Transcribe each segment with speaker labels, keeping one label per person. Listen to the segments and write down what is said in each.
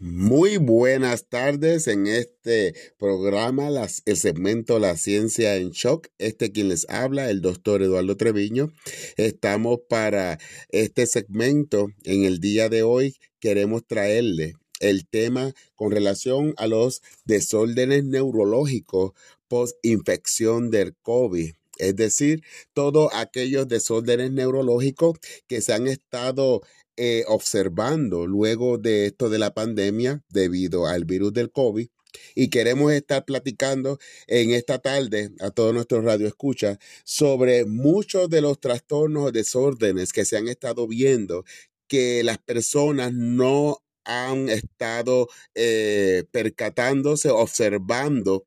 Speaker 1: Muy buenas tardes en este programa, el segmento La Ciencia en Shock. Este quien les habla, el doctor Eduardo Treviño. Estamos para este segmento en el día de hoy. Queremos traerle el tema con relación a los desórdenes neurológicos post-infección del COVID es decir, todos aquellos desórdenes neurológicos que se han estado eh, observando luego de esto de la pandemia debido al virus del COVID. Y queremos estar platicando en esta tarde a todos nuestros radioescuchas sobre muchos de los trastornos o desórdenes que se han estado viendo que las personas no han estado eh, percatándose, observando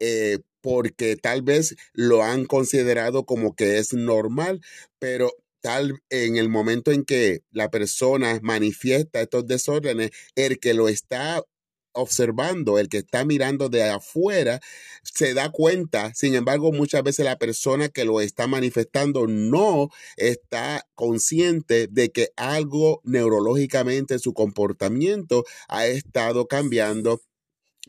Speaker 1: eh, porque tal vez lo han considerado como que es normal, pero tal en el momento en que la persona manifiesta estos desórdenes, el que lo está observando, el que está mirando de afuera, se da cuenta. Sin embargo, muchas veces la persona que lo está manifestando no está consciente de que algo neurológicamente su comportamiento ha estado cambiando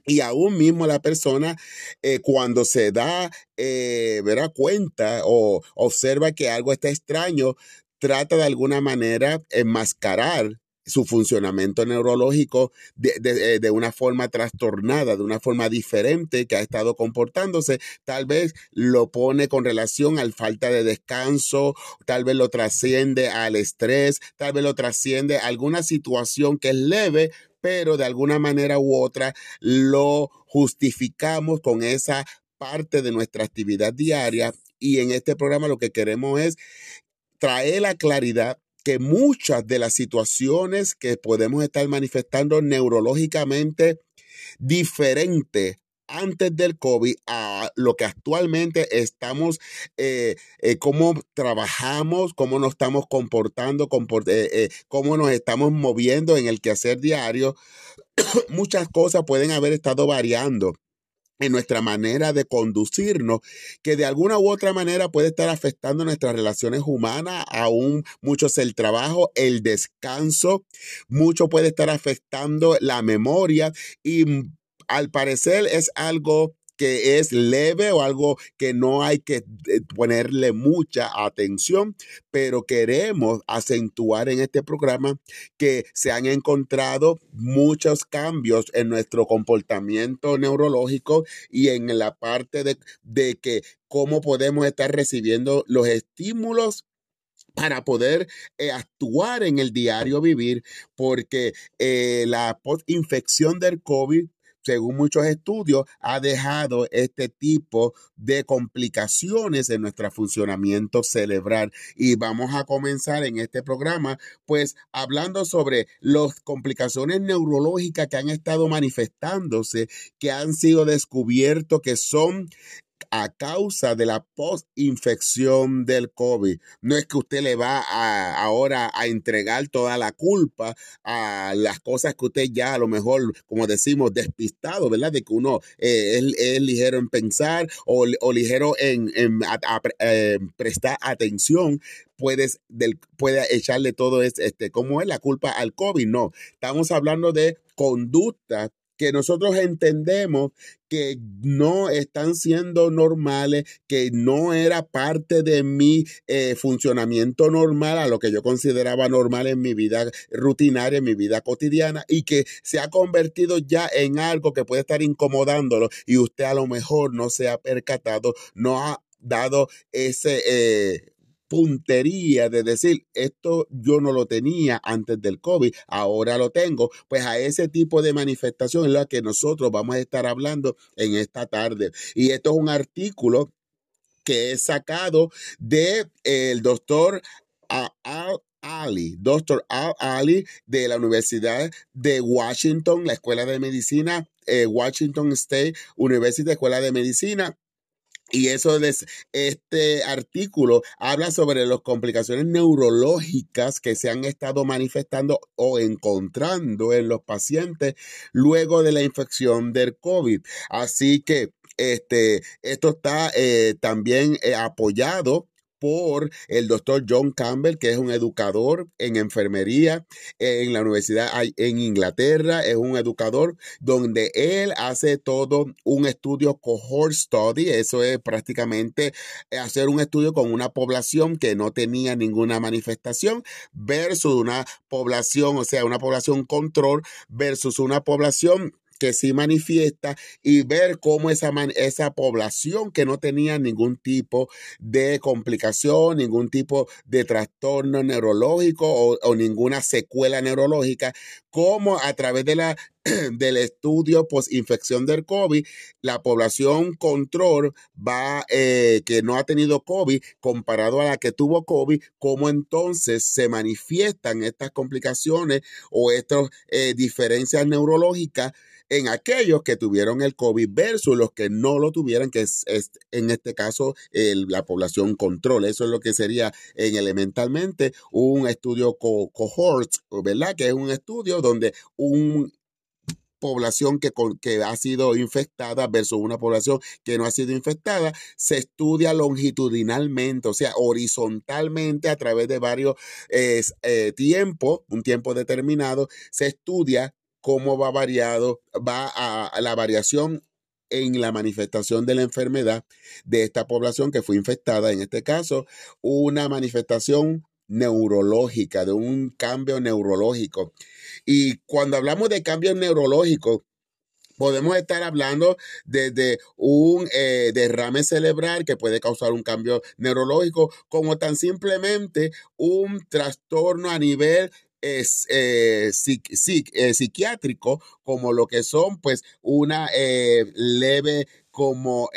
Speaker 1: y aún mismo la persona, eh, cuando se da eh, cuenta o observa que algo está extraño, trata de alguna manera enmascarar su funcionamiento neurológico de, de, de, una forma trastornada, de una forma diferente que ha estado comportándose. Tal vez lo pone con relación al falta de descanso, tal vez lo trasciende al estrés, tal vez lo trasciende a alguna situación que es leve, pero de alguna manera u otra lo justificamos con esa parte de nuestra actividad diaria y en este programa lo que queremos es traer la claridad que muchas de las situaciones que podemos estar manifestando neurológicamente diferente antes del COVID a lo que actualmente estamos, eh, eh, cómo trabajamos, cómo nos estamos comportando, eh, cómo nos estamos moviendo en el quehacer diario, muchas cosas pueden haber estado variando en nuestra manera de conducirnos, que de alguna u otra manera puede estar afectando nuestras relaciones humanas, aún mucho es el trabajo, el descanso, mucho puede estar afectando la memoria y al parecer es algo que es leve o algo que no hay que eh, ponerle mucha atención, pero queremos acentuar en este programa que se han encontrado muchos cambios en nuestro comportamiento neurológico y en la parte de, de que cómo podemos estar recibiendo los estímulos para poder eh, actuar en el diario vivir, porque eh, la infección del COVID según muchos estudios, ha dejado este tipo de complicaciones en nuestro funcionamiento cerebral. Y vamos a comenzar en este programa, pues hablando sobre las complicaciones neurológicas que han estado manifestándose, que han sido descubiertos que son a causa de la post-infección del COVID. No es que usted le va a, ahora a entregar toda la culpa a las cosas que usted ya a lo mejor, como decimos, despistado, ¿verdad? De que uno eh, es, ligero en pensar o, ligero en, eh, prestar atención, puedes del, puede echarle todo este, ¿cómo es la culpa al COVID? No, estamos hablando de conductas que nosotros entendemos que no están siendo normales, que no era parte de mi eh, funcionamiento normal, a lo que yo consideraba normal en mi vida rutinaria, en mi vida cotidiana, y que se ha convertido ya en algo que puede estar incomodándolo y usted a lo mejor no se ha percatado, no ha dado ese... Eh, puntería de decir, esto yo no lo tenía antes del COVID, ahora lo tengo, pues a ese tipo de manifestación es la que nosotros vamos a estar hablando en esta tarde. Y esto es un artículo que es sacado del el doctor Al Ali, doctor Al Ali de la Universidad de Washington, la Escuela de Medicina, eh, Washington State University, Escuela de Medicina. Y eso es, este artículo habla sobre las complicaciones neurológicas que se han estado manifestando o encontrando en los pacientes luego de la infección del COVID. Así que este, esto está eh, también eh, apoyado por el doctor John Campbell, que es un educador en enfermería en la Universidad en Inglaterra, es un educador donde él hace todo un estudio cohort study, eso es prácticamente hacer un estudio con una población que no tenía ninguna manifestación versus una población, o sea, una población control versus una población que sí manifiesta y ver cómo esa, esa población que no tenía ningún tipo de complicación, ningún tipo de trastorno neurológico o, ninguna secuela neurológica, cómo a través de la, del estudio post-infección del COVID, la población control va, eh, que no ha tenido COVID comparado a la que tuvo COVID, cómo entonces se manifiestan estas complicaciones o estas eh, diferencias neurológicas en aquellos que tuvieron el COVID versus los que no lo tuvieran, que es, en este caso la población control. Eso es lo que sería en elementalmente un estudio cohort, ¿verdad? Que es un estudio donde un población que, ha sido infectada versus una población que no ha sido infectada, se estudia longitudinalmente, o sea, horizontalmente a través de varios eh, tiempos, un tiempo determinado, se estudia cómo va variado, va a, la variación en la manifestación de la enfermedad de esta población que fue infectada, en este caso, una manifestación neurológica, de un cambio neurológico. Y cuando hablamos de cambios neurológicos, podemos estar hablando desde un eh, derrame cerebral que puede causar un cambio neurológico, como tan simplemente un trastorno a nivel es, eh, eh, psiquiátrico como lo que son pues una leve como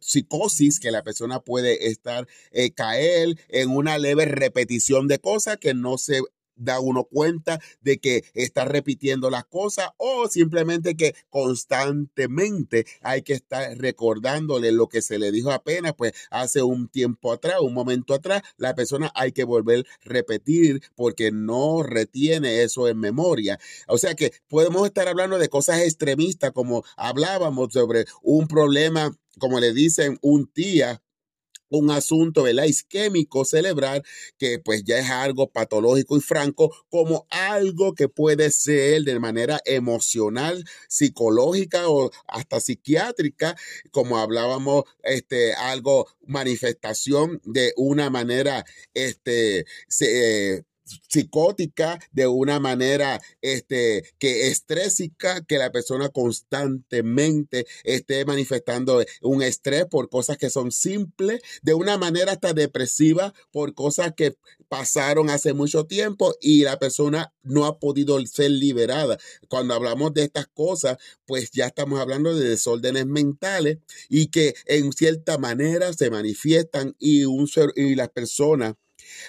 Speaker 1: psicosis que la persona puede estar caer en una leve repetición de cosas que no se da uno cuenta de que está repitiendo las cosas o simplemente que constantemente hay que estar recordándole lo que se le dijo apenas, pues hace un tiempo atrás, un momento atrás, la persona hay que volver a repetir porque no retiene eso en memoria. O sea que podemos estar hablando de cosas extremistas como hablábamos sobre un problema, como le dicen, un tía un asunto, ¿verdad? Isquémico cerebral, que pues ya es algo patológico y franco, como algo que puede ser de manera emocional, psicológica o hasta psiquiátrica, como hablábamos, este, algo, manifestación de una manera, este, se, psicótica, de una manera este, que estrésica, que la persona constantemente esté manifestando un estrés por cosas que son simples, de una manera hasta depresiva por cosas que pasaron hace mucho tiempo y la persona no ha podido ser liberada. Cuando hablamos de estas cosas, pues ya estamos hablando de desórdenes mentales y que en cierta manera se manifiestan y, un, y las personas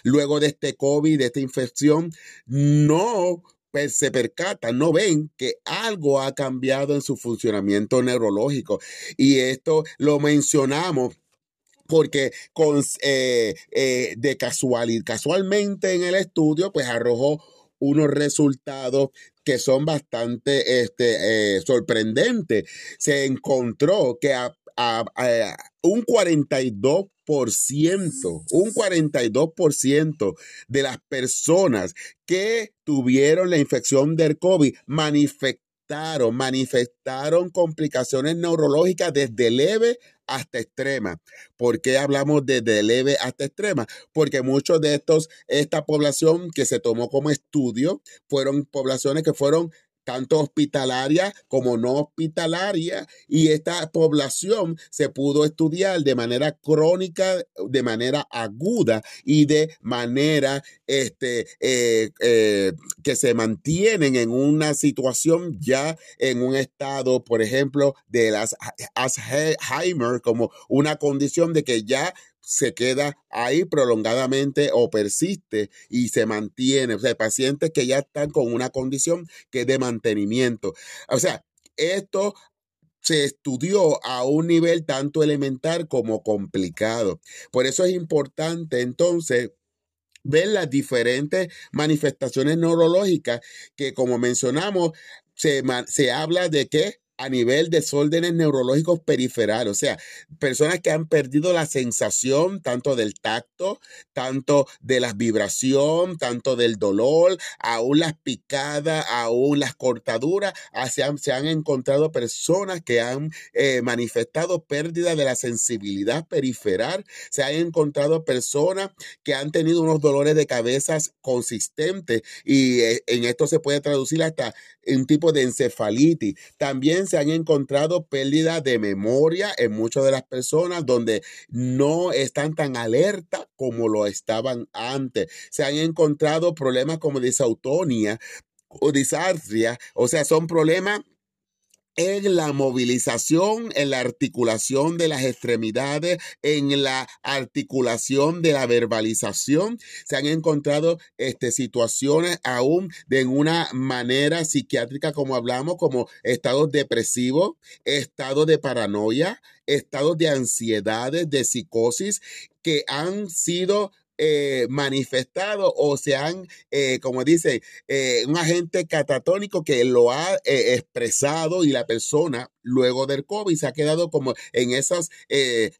Speaker 1: luego de este COVID, de esta infección, no se percatan, no ven que algo ha cambiado en su funcionamiento neurológico. Y esto lo mencionamos porque con, eh, eh, de casualidad, casualmente en el estudio, pues arrojó unos resultados que son bastante este, eh, sorprendentes. Se encontró que a, un 42 un 42% de las personas que tuvieron la infección del COVID manifestaron, manifestaron complicaciones neurológicas desde leve hasta extrema. ¿Por qué hablamos desde leve hasta extrema? Porque muchos de estos, esta población que se tomó como estudio, fueron poblaciones que fueron tanto hospitalaria como no hospitalaria, y esta población se pudo estudiar de manera crónica, de manera aguda y de manera este, eh, eh, que se mantienen en una situación ya en un estado, por ejemplo, de las Alzheimer, como una condición de que ya se queda ahí prolongadamente o persiste y se mantiene. O sea, pacientes que ya están con una condición que es de mantenimiento. O sea, esto se estudió a un nivel tanto elemental como complicado. Por eso es importante entonces ver las diferentes manifestaciones neurológicas que como mencionamos se, se habla de que a nivel de desórdenes neurológicos periferales, o sea, personas que han perdido la sensación tanto del tacto, tanto de la vibración, tanto del dolor, aún las picadas, aún las cortaduras, ah, se han, se han encontrado personas que han eh, manifestado pérdida de la sensibilidad periferal, se han encontrado personas que han tenido unos dolores de cabezas consistentes y eh, en esto se puede traducir hasta un tipo de encefalitis. También se han encontrado pérdidas de memoria en muchas de las personas donde no están tan alerta como lo estaban antes. Se han encontrado problemas como disautonia o disartria, o sea, son problemas en la movilización, en la articulación de las extremidades, en la articulación de la verbalización. Se han encontrado este, situaciones aún de una manera psiquiátrica, como hablamos, como estados depresivos, estados de paranoia, estados de ansiedades, de psicosis, que han sido eh, manifestado o se han, eh, como dice, eh, un agente catatónico que lo ha expresado y la persona luego del COVID se ha quedado como en esos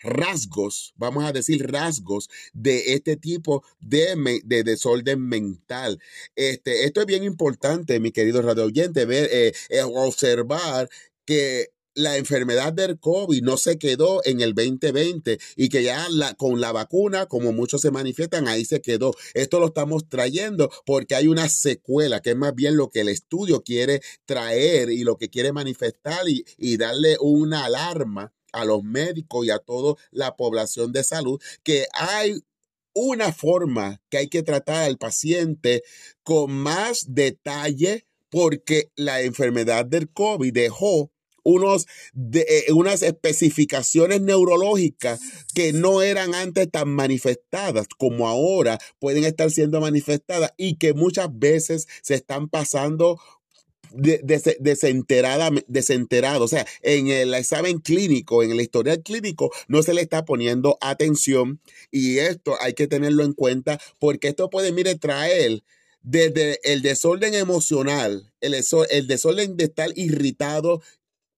Speaker 1: rasgos, vamos a decir rasgos de este tipo de, de desorden mental. Este, esto es bien importante, mi querido radio oyente, ver, observar que la enfermedad del COVID no se quedó en el 2020 y que ya la, con la vacuna, como muchos se manifiestan, ahí se quedó. Esto lo estamos trayendo porque hay una secuela, que es más bien lo que el estudio quiere traer y lo que quiere manifestar y, y darle una alarma a los médicos y a toda la población de salud, que hay una forma que hay que tratar al paciente con más detalle porque la enfermedad del COVID dejó unos de, eh, unas especificaciones neurológicas que no eran antes tan manifestadas como ahora pueden estar siendo manifestadas y que muchas veces se están pasando desenterada, desenterado. O sea, en el examen clínico, en el historial clínico, no se le está poniendo atención y esto hay que tenerlo en cuenta porque esto puede, mire, traer desde el desorden emocional, el, el desorden de estar irritado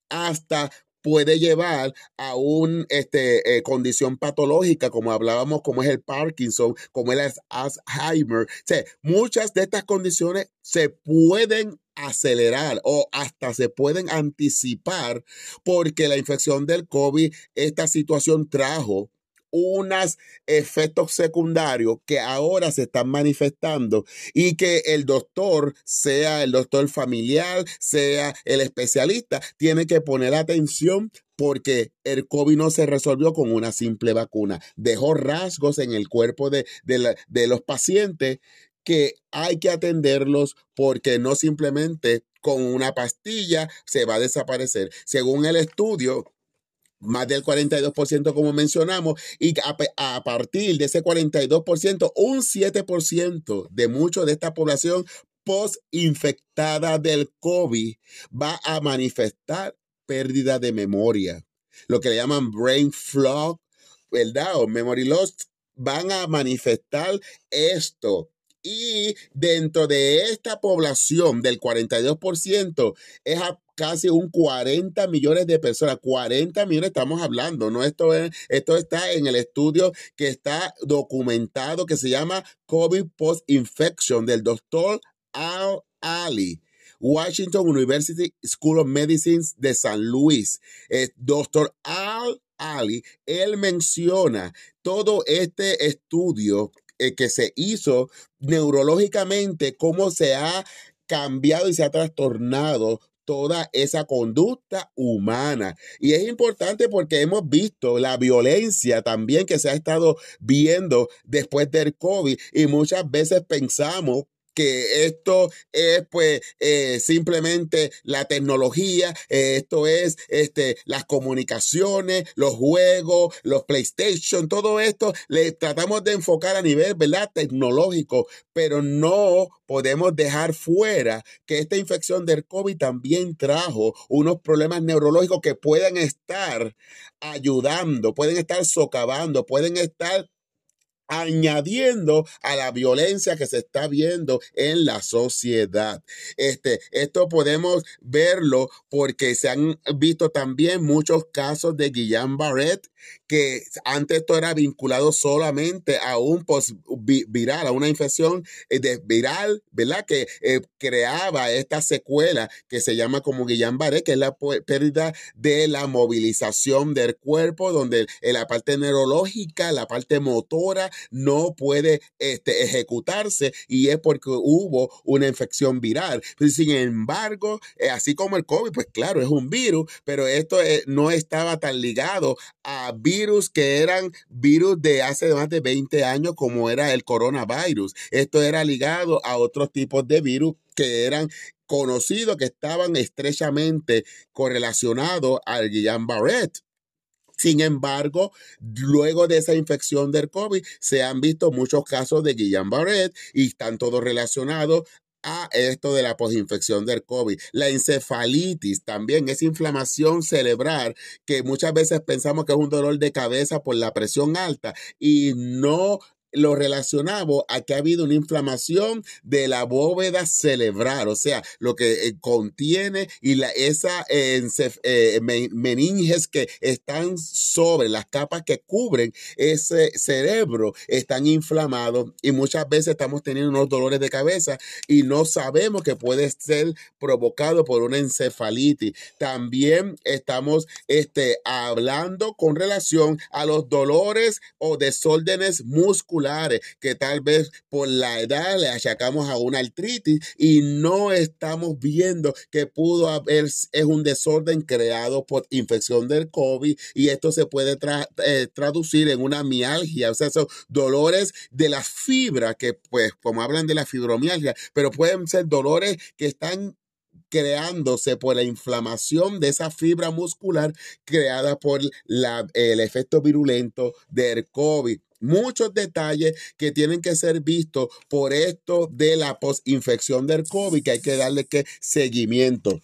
Speaker 1: hasta puede llevar a una este, eh, condición patológica, como hablábamos, como es el Parkinson, como es el Alzheimer. muchas de estas condiciones se pueden acelerar o hasta se pueden anticipar porque la infección del COVID, esta situación trajo unos efectos secundarios que ahora se están manifestando y que el doctor, sea el doctor familiar, sea el especialista, tiene que poner atención porque el COVID no se resolvió con una simple vacuna. Dejó rasgos en el cuerpo de, de los pacientes que hay que atenderlos porque no simplemente con una pastilla se va a desaparecer. Según el estudio, más del 42% como mencionamos, y a, partir de ese 42%, un 7% de mucho de esta población post-infectada del COVID va a manifestar pérdida de memoria, lo que le llaman brain fog, ¿verdad? O memory loss, van a manifestar esto. Y dentro de esta población del 42%, es a casi un 40 millones de personas. 40 millones estamos hablando, ¿no? Esto, esto está en el estudio que está documentado que se llama COVID Post-Infection del doctor Al Ali. Washington University School of Medicine de San Luis. El doctor Al Ali, él menciona todo este estudio eh, que se hizo neurológicamente, cómo se ha cambiado y se ha trastornado toda esa conducta humana. Y es importante porque hemos visto la violencia también que se ha estado viendo después del COVID y muchas veces pensamos que esto es pues eh, simplemente la tecnología, eh, esto es este, las comunicaciones, los juegos, los PlayStation, todo esto le tratamos de enfocar a nivel ¿verdad? tecnológico, pero no podemos dejar fuera que esta infección del COVID también trajo unos problemas neurológicos que pueden estar ayudando, pueden estar socavando, pueden estar añadiendo a la violencia que se está viendo en la sociedad. Este, esto podemos verlo porque se han visto también muchos casos de Guillain Barrett que antes esto era vinculado solamente a un post viral, a una infección eh, de viral, ¿verdad? Que eh, creaba esta secuela que se llama como Guillain-Barré, que es la pérdida de la movilización del cuerpo, donde la parte neurológica, la parte motora no puede este, ejecutarse y es porque hubo una infección viral. Sin embargo, eh, así como el COVID, pues claro, es un virus, pero esto no estaba tan ligado a virus que eran virus de hace más de 20 años como era el coronavirus. Esto era ligado a otros tipos de virus que eran conocidos, que estaban estrechamente correlacionados al Guillain-Barré. Sin embargo, luego de esa infección del COVID, se han visto muchos casos de Guillain-Barré y están todos relacionados a esto de la posinfección del COVID. La encefalitis también es inflamación cerebral que muchas veces pensamos que es un dolor de cabeza por la presión alta y no lo relacionamos a que ha habido una inflamación de la bóveda cerebral, o sea, lo que eh, contiene y la, esa eh, eh, meninges que están sobre las capas que cubren ese cerebro están inflamados y muchas veces estamos teniendo unos dolores de cabeza y no sabemos que puede ser provocado por una encefalitis. También estamos este, hablando con relación a los dolores o desórdenes musculares que tal vez por la edad le achacamos a una artritis y no estamos viendo que pudo haber, es un desorden creado por infección del COVID y esto se puede eh, traducir en una mialgia, o sea, son dolores de la fibra que pues como hablan de la fibromialgia, pero pueden ser dolores que están creándose por la inflamación de esa fibra muscular creada por el efecto virulento del COVID muchos detalles que tienen que ser vistos por esto de la posinfección del COVID, que hay que darle que seguimiento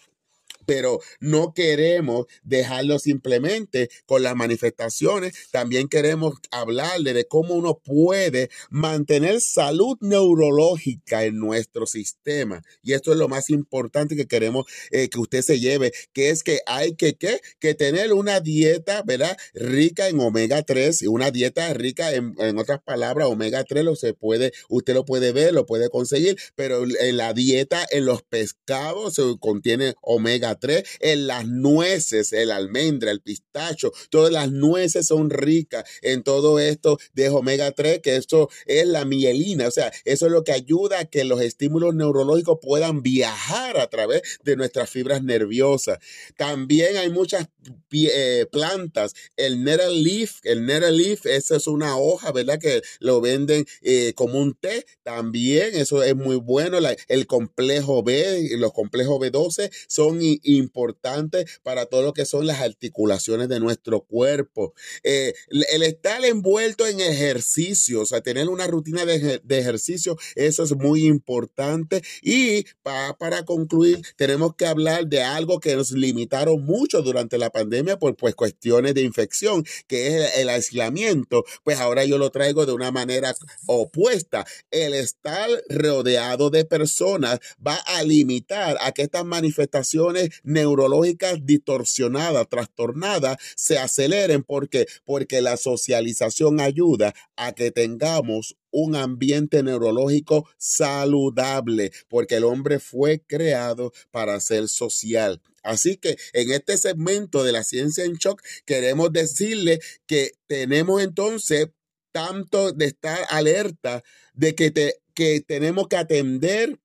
Speaker 1: pero no queremos dejarlo simplemente con las manifestaciones. También queremos hablarle de cómo uno puede mantener salud neurológica en nuestro sistema. Y esto es lo más importante que queremos eh, que usted se lleve, que es que hay que, ¿qué? que tener una dieta, ¿verdad? Rica en omega 3 y una dieta rica en, en otras palabras, omega 3 lo se puede, usted lo puede ver, lo puede conseguir, pero en la dieta en los pescados se contiene omega 3, en las nueces, el almendra, el pistacho, todas las nueces son ricas en todo esto de omega 3, que esto es la mielina, o sea, eso es lo que ayuda a que los estímulos neurológicos puedan viajar a través de nuestras fibras nerviosas. También hay muchas eh, plantas, el nettle leaf, el nettle leaf, esa es una hoja, ¿verdad? Que lo venden eh, como un té, también eso es muy bueno, el complejo B, los complejos B12 son importantes para todo lo que son las articulaciones de nuestro cuerpo. Eh, el estar envuelto en ejercicio, o sea, tener una rutina de, ejercicio, eso es muy importante. Y para concluir, tenemos que hablar de algo que nos limitaron mucho durante la pandemia por pues, cuestiones de infección, que es el aislamiento. Pues ahora yo lo traigo de una manera opuesta. El estar rodeado de personas va a limitar a que estas manifestaciones neurológicas distorsionadas, trastornadas, se aceleren. ¿Por qué? Porque la socialización ayuda a que tengamos un ambiente neurológico saludable, porque el hombre fue creado para ser social. Así que en este segmento de la ciencia en shock queremos decirle que tenemos entonces tanto de estar alerta de que, te, que tenemos que atender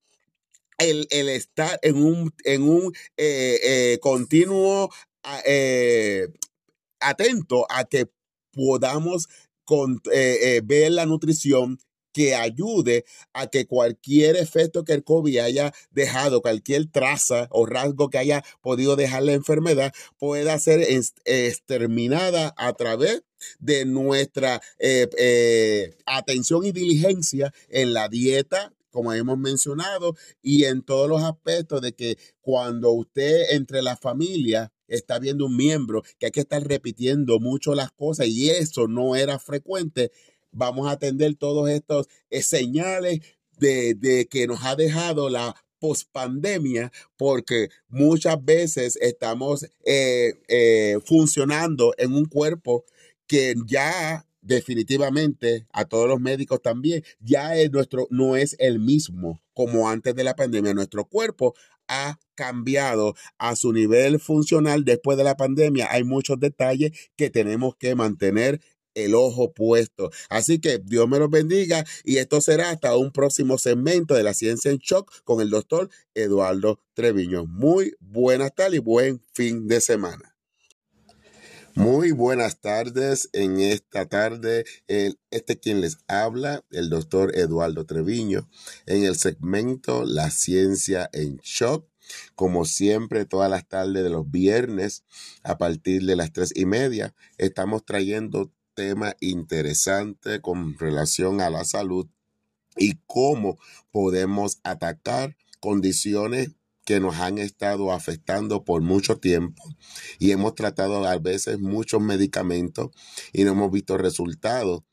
Speaker 1: el, estar en un, en un eh, eh, continuo eh, atento a que podamos ver la nutrición que ayude a que cualquier efecto que el COVID haya dejado, cualquier traza o rasgo que haya podido dejar la enfermedad, pueda ser exterminada a través de nuestra atención y diligencia en la dieta como hemos mencionado, y en todos los aspectos de que cuando usted entre la familia está viendo un miembro que hay que estar repitiendo mucho las cosas y eso no era frecuente, vamos a atender todos estos eh, señales de, de que nos ha dejado la pospandemia porque muchas veces estamos eh, eh, funcionando en un cuerpo que ya definitivamente a todos los médicos también ya es nuestro no es el mismo como antes de la pandemia nuestro cuerpo ha cambiado a su nivel funcional después de la pandemia hay muchos detalles que tenemos que mantener el ojo puesto. Así que Dios me los bendiga y esto será hasta un próximo segmento de la ciencia en shock con el doctor Eduardo Treviño. Muy buenas tardes y buen fin de semana. Muy buenas tardes. En esta tarde, el, este quien les habla, el doctor Eduardo Treviño, en el segmento La ciencia en shock. Como siempre, todas las tardes de los viernes, a partir de las tres y media, estamos trayendo tema interesante con relación a la salud y cómo podemos atacar condiciones que nos han estado afectando por mucho tiempo y hemos tratado a veces muchos medicamentos y no hemos visto resultados.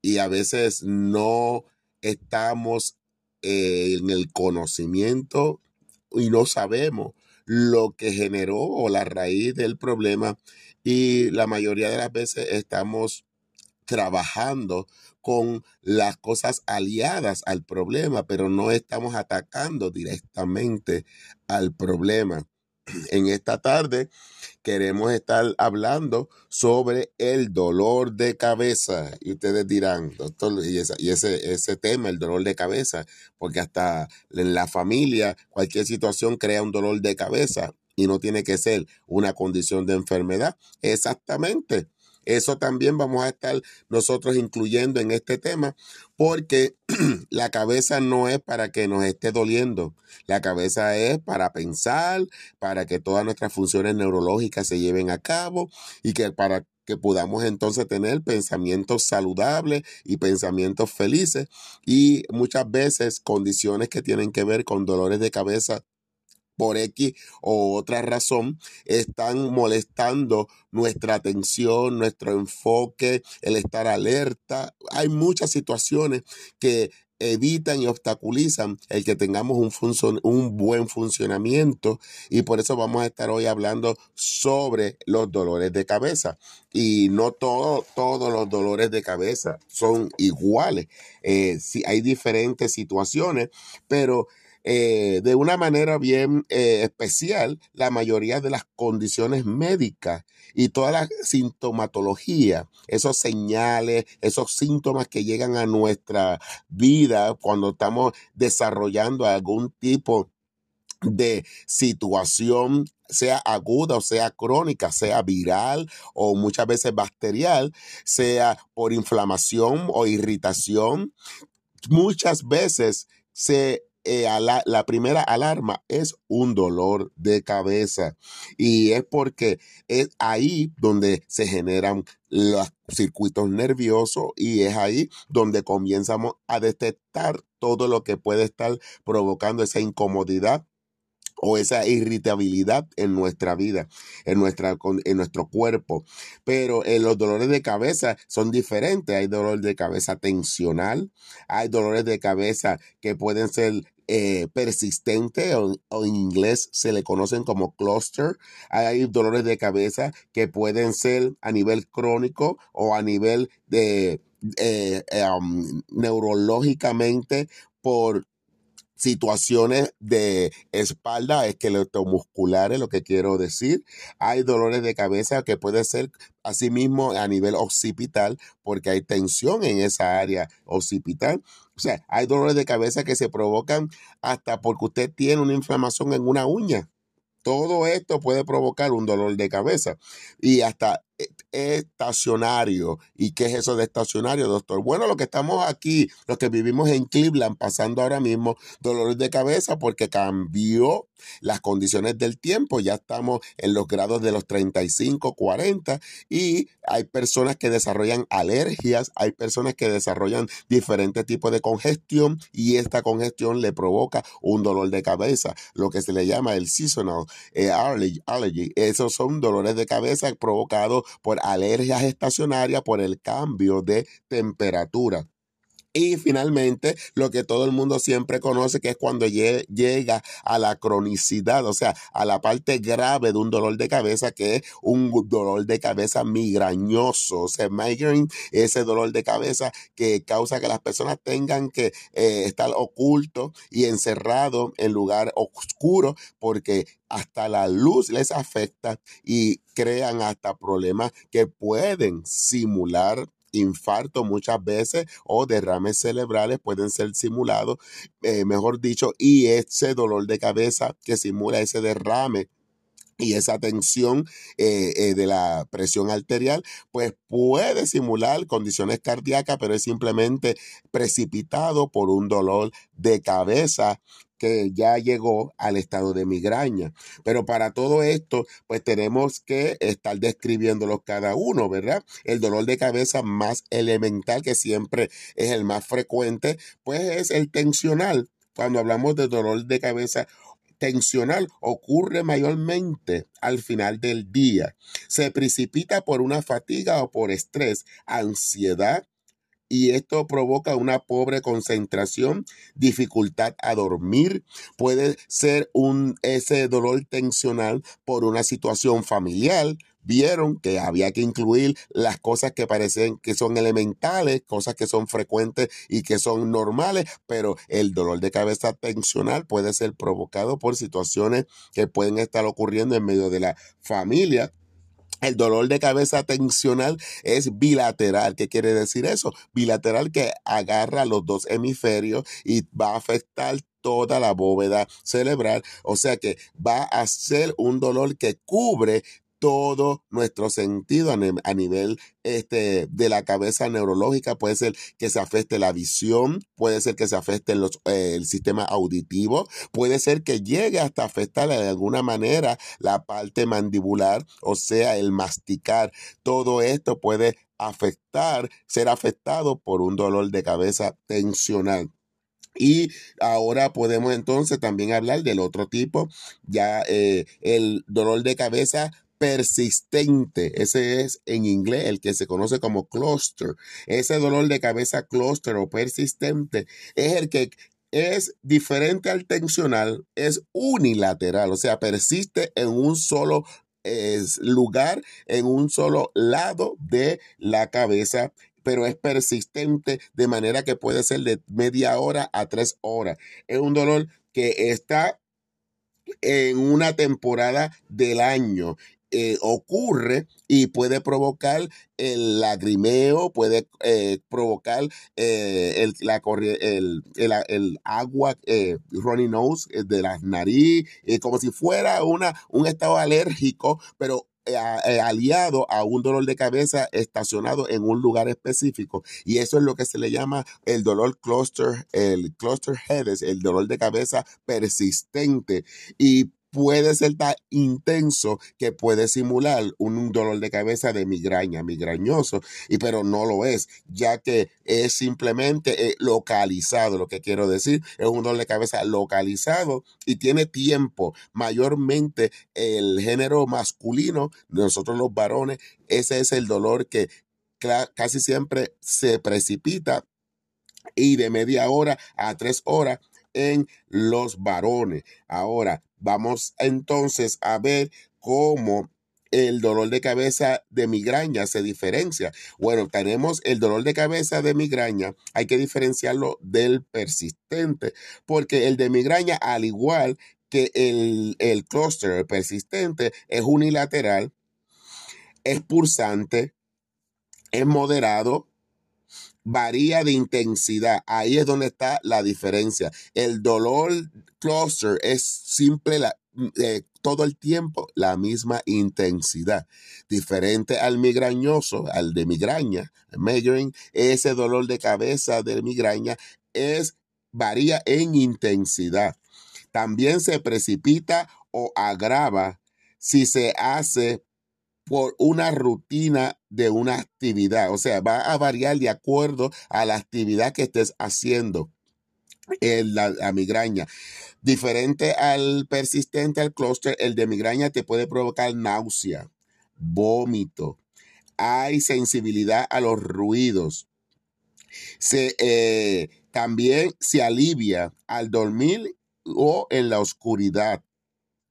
Speaker 1: Y a veces no estamos eh, en el conocimiento y no sabemos lo que generó o la raíz del problema. Y la mayoría de las veces estamos trabajando con las cosas aliadas al problema, pero no estamos atacando directamente al problema. En esta tarde queremos estar hablando sobre el dolor de cabeza. Y ustedes dirán, doctor, y, ese, ese tema, el dolor de cabeza, porque hasta en la familia cualquier situación crea un dolor de cabeza y no tiene que ser una condición de enfermedad. Exactamente. Eso también vamos a estar nosotros incluyendo en este tema, porque la cabeza no es para que nos esté doliendo, la cabeza es para pensar, para que todas nuestras funciones neurológicas se lleven a cabo y que para que podamos entonces tener pensamientos saludables y pensamientos felices. Y muchas veces condiciones que tienen que ver con dolores de cabeza por X o otra razón, están molestando nuestra atención, nuestro enfoque, el estar alerta. Hay muchas situaciones que evitan y obstaculizan el que tengamos un, un buen funcionamiento y por eso vamos a estar hoy hablando sobre los dolores de cabeza y no todo, todos los dolores de cabeza son iguales. Eh, hay diferentes situaciones, pero eh, de una manera bien eh, especial la mayoría de las condiciones médicas y toda la sintomatología, esos señales, esos síntomas que llegan a nuestra vida cuando estamos desarrollando algún tipo de situación sea aguda o sea crónica, sea viral o muchas veces bacterial, sea por inflamación o irritación, muchas veces se eh, la primera alarma es un dolor de cabeza. Y es porque es ahí donde se generan los circuitos nerviosos y es ahí donde comenzamos a detectar todo lo que puede estar provocando esa incomodidad o esa irritabilidad en nuestra vida, en, nuestra, en nuestro cuerpo. Pero eh, los dolores de cabeza son diferentes. Hay dolor de cabeza tensional, hay dolores de cabeza que pueden ser eh, persistente o, en inglés se le conocen como cluster. Hay dolores de cabeza que pueden ser a nivel crónico o a nivel de eh, um, neurológicamente por situaciones de espalda esqueletomusculares, lo que quiero decir. Hay dolores de cabeza que puede ser asimismo a nivel occipital porque hay tensión en esa área occipital. O sea, hay dolores de cabeza que se provocan hasta porque usted tiene una inflamación en una uña. Todo esto puede provocar un dolor de cabeza y hasta estacionario. ¿Y qué es eso de estacionario, doctor? Bueno, lo que estamos aquí, los que vivimos en Cleveland, pasando ahora mismo dolores de cabeza porque cambió las condiciones del tiempo. Ya estamos en los grados de los 35, 40 y hay personas que desarrollan alergias, hay personas que desarrollan diferentes tipos de congestión y esta congestión le provoca un dolor de cabeza, lo que se le llama el seasonal eh, allergy. Esos son dolores de cabeza provocados por alergias estacionarias, por el cambio de temperatura. Y finalmente, lo que todo el mundo siempre conoce, que es cuando llega a la cronicidad, o sea, a la parte grave de un dolor de cabeza, que es un dolor de cabeza migrañoso. O sea, migraine, ese dolor de cabeza que causa que las personas tengan que eh, estar ocultos y encerrados en lugar oscuro, porque hasta la luz les afecta y crean hasta problemas que pueden simular infarto muchas veces o derrames cerebrales pueden ser simulados, eh, mejor dicho, y ese dolor de cabeza que simula ese derrame y esa tensión eh, eh, de la presión arterial, pues puede simular condiciones cardíacas, pero es simplemente precipitado por un dolor de cabeza que ya llegó al estado de migraña. Pero para todo esto, pues tenemos que estar describiéndolos cada uno, ¿verdad? El dolor de cabeza más elemental, que siempre es el más frecuente, pues es el tensional. Cuando hablamos de dolor de cabeza tensional ocurre mayormente al final del día. Se precipita por una fatiga o por estrés, ansiedad, y esto provoca una pobre concentración, dificultad a dormir, puede ser un ese dolor tensional por una situación familiar, vieron que había que incluir las cosas que parecen que son elementales, cosas que son frecuentes y que son normales, pero el dolor de cabeza tensional puede ser provocado por situaciones que pueden estar ocurriendo en medio de la familia. El dolor de cabeza tensional es bilateral. ¿Qué quiere decir eso? Bilateral que agarra los dos hemisferios y va a afectar toda la bóveda cerebral. O sea que va a ser un dolor que cubre todo nuestro sentido a, nivel este, de la cabeza neurológica. Puede ser que se afecte la visión, puede ser que se afecte eh, el sistema auditivo, puede ser que llegue hasta afectar de alguna manera la parte mandibular, o sea, el masticar. Todo esto puede afectar, ser afectado por un dolor de cabeza tensional. Y ahora podemos entonces también hablar del otro tipo, ya eh, el dolor de cabeza persistente. Ese es en inglés el que se conoce como cluster. Ese dolor de cabeza cluster o persistente es el que es diferente al tensional, es unilateral, o sea, persiste en un solo lugar, en un solo lado de la cabeza pero es persistente de manera que puede ser de media hora a tres horas. Es un dolor que está en una temporada del año eh, ocurre y puede provocar el lagrimeo, puede eh, provocar eh, el, la el, el, agua runny nose de la nariz, como si fuera una, un estado alérgico, pero aliado a un dolor de cabeza estacionado en un lugar específico. Y eso es lo que se le llama el dolor cluster el cluster headache el dolor de cabeza persistente. Y puede ser tan intenso que puede simular un dolor de cabeza de migraña, migrañoso, y pero no lo es, ya que es simplemente eh, localizado, lo que quiero decir, es un dolor de cabeza localizado y tiene tiempo, mayormente el género masculino, nosotros los varones, ese es el dolor que casi siempre se precipita y de media hora a tres horas en los varones. Ahora, vamos entonces a ver cómo el dolor de cabeza de migraña se diferencia. Bueno, tenemos el dolor de cabeza de migraña, hay que diferenciarlo del persistente, porque el de migraña, al igual que el, el clúster persistente, es unilateral, es pulsante, es moderado, varía de intensidad. Ahí es donde está la diferencia. El dolor cluster es simple la, eh, todo el tiempo la misma intensidad. Diferente al migrañoso, al de migraña, migraine, ese dolor de cabeza de migraña es varía en intensidad. También se precipita o agrava si se hace por una rutina de una actividad. O sea, va a variar de acuerdo a la actividad que estés haciendo. en la, migraña. Diferente al persistente, al clúster, el de migraña te puede provocar náusea, vómito, hay sensibilidad a los ruidos. Se, eh, también se alivia al dormir o en la oscuridad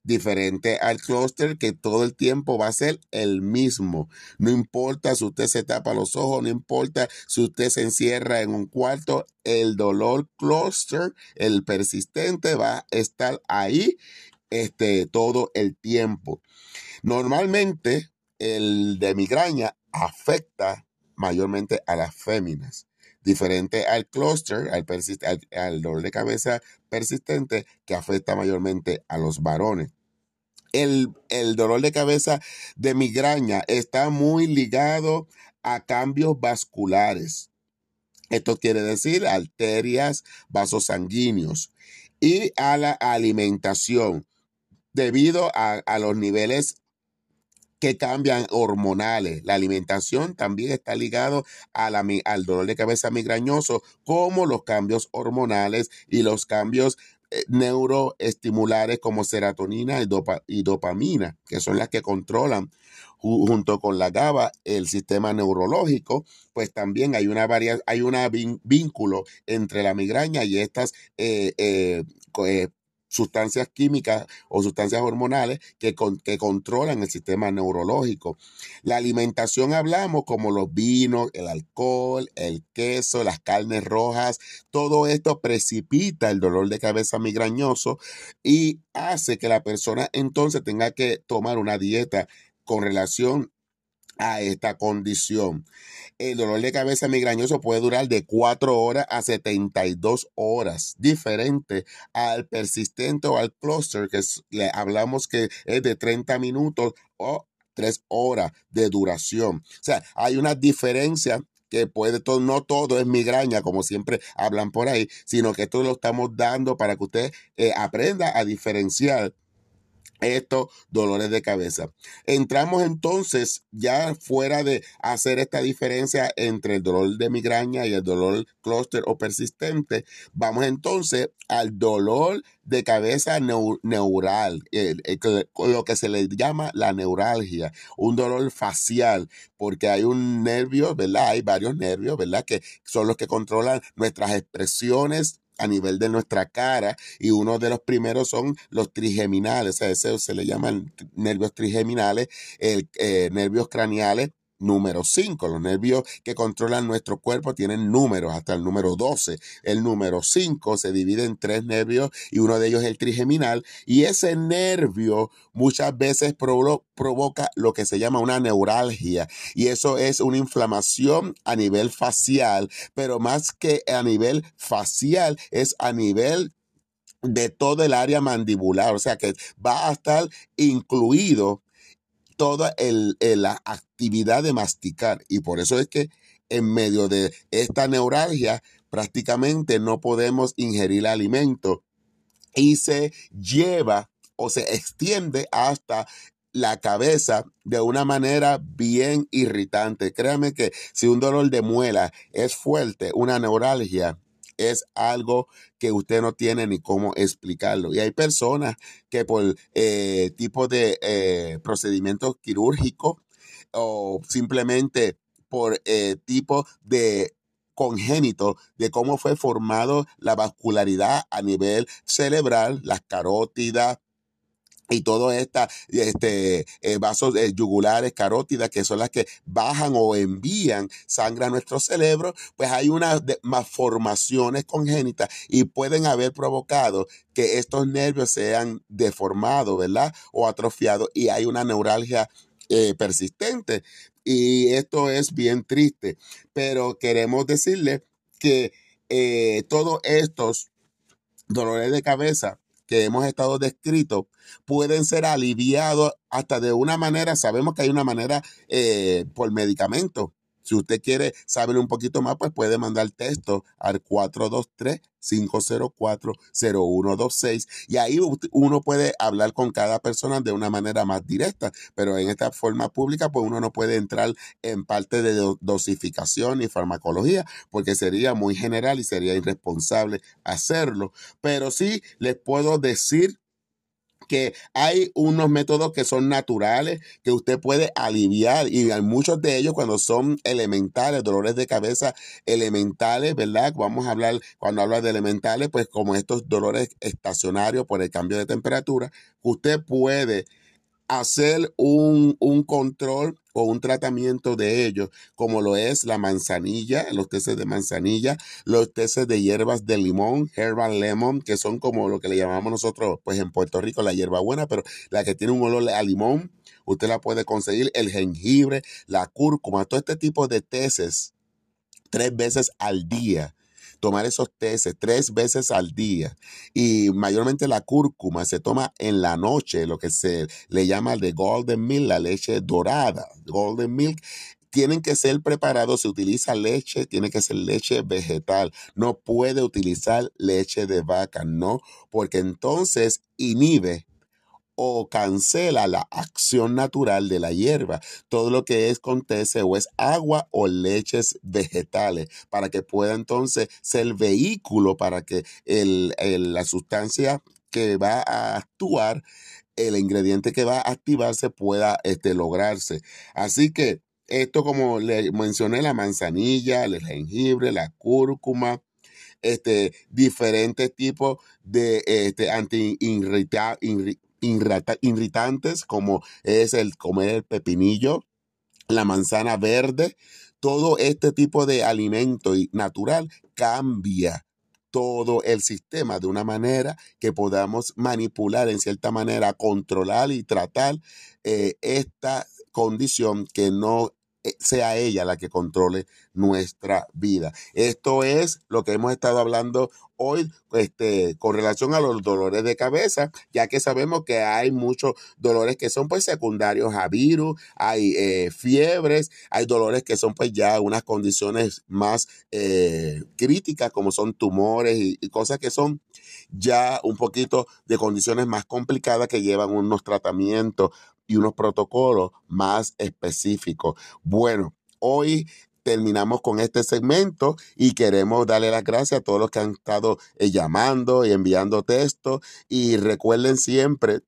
Speaker 1: diferente al clúster que todo el tiempo va a ser el mismo. No importa si usted se tapa los ojos, no importa si usted se encierra en un cuarto, el dolor clúster, el persistente, va a estar ahí este, todo el tiempo. Normalmente el de migraña afecta mayormente a las féminas diferente al cluster, al, dolor de cabeza persistente que afecta mayormente a los varones. El, el, dolor de cabeza de migraña está muy ligado a cambios vasculares. Esto quiere decir arterias, vasos sanguíneos y a la alimentación debido a, a los niveles que cambian hormonales. La alimentación también está ligado a la, al dolor de cabeza migrañoso, como los cambios hormonales y los cambios eh, neuroestimulares como serotonina y, dopamina, que son las que controlan junto con la GABA el sistema neurológico, pues también hay una hay un vínculo entre la migraña y estas eh, eh, sustancias químicas o sustancias hormonales que, que controlan el sistema neurológico. La alimentación hablamos como los vinos, el alcohol, el queso, las carnes rojas, todo esto precipita el dolor de cabeza migrañoso y hace que la persona entonces tenga que tomar una dieta con relación a esta condición. El dolor de cabeza migrañoso puede durar de 4 horas a 72 horas, diferente al persistente o al cluster, que le hablamos que es de 30 minutos o 3 horas de duración. O sea, hay una diferencia que puede todo, no todo es migraña, como siempre hablan por ahí, sino que esto lo estamos dando para que usted eh, aprenda a diferenciar estos dolores de cabeza. Entramos entonces ya fuera de hacer esta diferencia entre el dolor de migraña y el dolor clúster o persistente. Vamos entonces al dolor de cabeza neural, lo que se le llama la neuralgia, un dolor facial, porque hay un nervio, ¿verdad? Hay varios nervios, ¿verdad? Que son los que controlan nuestras expresiones a nivel de nuestra cara y uno de los primeros son los trigeminales, sea, ese se le llaman nervios trigeminales, el, eh, nervios craneales número 5. Los nervios que controlan nuestro cuerpo tienen números hasta el número 12. El número 5 se divide en tres nervios y uno de ellos es el trigeminal y ese nervio muchas veces provoca lo que se llama una neuralgia y eso es una inflamación a nivel facial, pero más que a nivel facial es a nivel de todo el área mandibular, o sea que va a estar incluido toda la actividad de masticar. Y por eso es que en medio de esta neuralgia prácticamente no podemos ingerir alimento y se lleva o se extiende hasta la cabeza de una manera bien irritante. Créame que si un dolor de muela es fuerte, una neuralgia es algo que usted no tiene ni cómo explicarlo. Y hay personas que por eh, tipo de eh, procedimientos quirúrgicos o simplemente por eh, tipo de congénito de cómo fue formado la vascularidad a nivel cerebral, las carótidas, y todo esta este, eh, vasos eh, yugulares, carótidas, que son las que bajan o envían sangre a nuestro cerebro, pues hay unas malformaciones congénitas y pueden haber provocado que estos nervios sean deformados, ¿verdad? O atrofiados y hay una neuralgia eh, persistente. Y esto es bien triste, pero queremos decirle que todos estos dolores de cabeza que hemos estado descritos pueden ser aliviados hasta de una manera, sabemos que hay una manera eh, por medicamento. Si usted quiere saber un poquito más, pues puede mandar texto al 423-504-0126 y ahí uno puede hablar con cada persona de una manera más directa, pero en esta forma pública, pues uno no puede entrar en parte de dosificación y farmacología porque sería muy general y sería irresponsable hacerlo. Pero sí les puedo decir que hay unos métodos que son naturales que usted puede aliviar y hay muchos de ellos cuando son elementales, dolores de cabeza elementales, ¿verdad? Vamos a hablar, cuando habla de elementales, pues como estos dolores estacionarios por el cambio de temperatura, usted puede hacer un, un control o un tratamiento de ellos, como lo es la manzanilla, los teces de manzanilla, los teces de hierbas de limón, herbal lemon, que son como lo que le llamamos nosotros, pues en Puerto Rico, la hierba buena, pero la que tiene un olor a limón, usted la puede conseguir, el jengibre, la cúrcuma, todo este tipo de teces, tres veces al día tomar esos teces tres veces al día. Y mayormente la cúrcuma se toma en la noche, lo que se le llama de golden milk, la leche dorada, golden milk. Tienen que ser preparados, se utiliza leche, tiene que ser leche vegetal, no puede utilizar leche de vaca, no, porque entonces inhibe o cancela la acción natural de la hierba. Todo lo que es con o es agua o leches vegetales para que pueda entonces ser vehículo para que el, la sustancia que va a actuar, el ingrediente que va a activarse pueda este, lograrse. Así que esto como le mencioné, la manzanilla, el jengibre, la cúrcuma, este, diferentes tipos de este, anti irritantes como es el comer el pepinillo, la manzana verde, todo este tipo de alimento natural cambia todo el sistema de una manera que podamos manipular en cierta manera, controlar y tratar eh, esta condición que no sea ella la que controle nuestra vida. Esto es lo que hemos estado hablando hoy este, con relación a los dolores de cabeza, ya que sabemos que hay muchos dolores que son pues secundarios a virus, hay eh, fiebres, hay dolores que son pues ya unas condiciones más eh, críticas como son tumores y cosas que son ya un poquito de condiciones más complicadas que llevan unos tratamientos y unos protocolos más específicos. Bueno, hoy terminamos con este segmento y queremos darle las gracias a todos los que han estado eh, llamando y enviando textos y recuerden siempre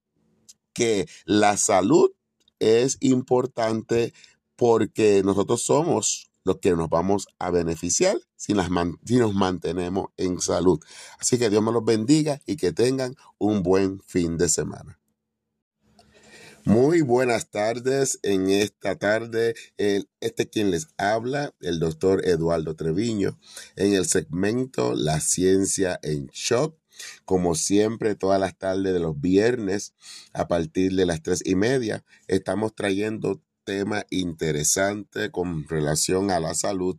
Speaker 1: que la salud es importante porque nosotros somos los que nos vamos a beneficiar si, las si nos mantenemos en salud. Así que Dios me los bendiga y que tengan un buen fin de semana. Muy buenas tardes. En esta tarde, el, este quien les habla, el doctor Eduardo Treviño, en el segmento La ciencia en shock. Como siempre, todas las tardes de los viernes, a partir de las tres y media, estamos trayendo temas interesantes con relación a la salud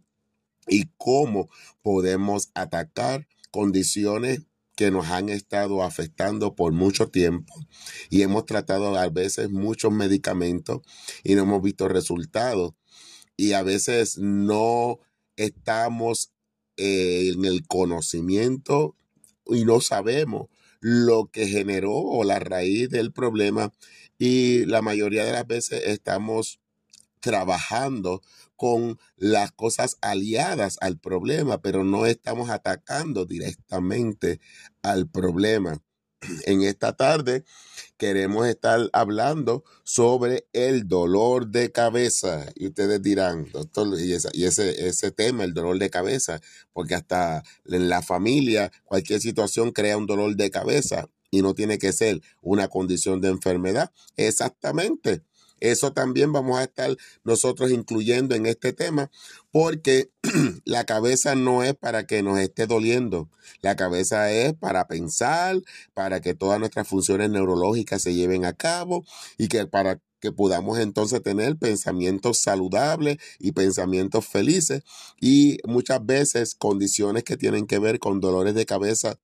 Speaker 1: y cómo podemos atacar condiciones que nos han estado afectando por mucho tiempo y hemos tratado a veces muchos medicamentos y no hemos visto resultados. Y a veces no estamos eh, en el conocimiento y no sabemos lo que generó o la raíz del problema. Y la mayoría de las veces estamos trabajando con las cosas aliadas al problema, pero no estamos atacando directamente al problema. En esta tarde queremos estar hablando sobre el dolor de cabeza. Y ustedes dirán, doctor, y, ese, ese tema, el dolor de cabeza, porque hasta en la familia cualquier situación crea un dolor de cabeza y no tiene que ser una condición de enfermedad. Exactamente. Eso también vamos a estar nosotros incluyendo en este tema, porque la cabeza no es para que nos esté doliendo, la cabeza es para pensar, para que todas nuestras funciones neurológicas se lleven a cabo y que para que podamos entonces tener pensamientos saludables y pensamientos felices. Y muchas veces condiciones que tienen que ver con dolores de cabeza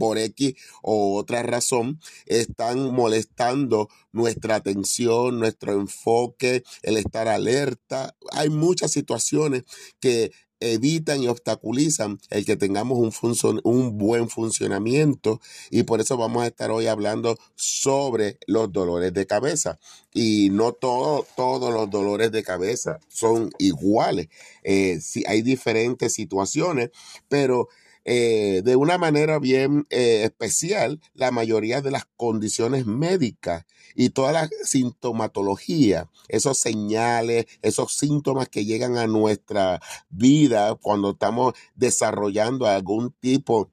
Speaker 1: por X o otra razón, están molestando nuestra atención, nuestro enfoque, el estar alerta. Hay muchas situaciones que evitan y obstaculizan el que tengamos un, un buen funcionamiento y por eso vamos a estar hoy hablando sobre los dolores de cabeza y no todo, todos los dolores de cabeza son iguales. Eh, hay diferentes situaciones, pero eh, de una manera bien eh, especial la mayoría de las condiciones médicas y toda la sintomatología, esos señales, esos síntomas que llegan a nuestra vida cuando estamos desarrollando algún tipo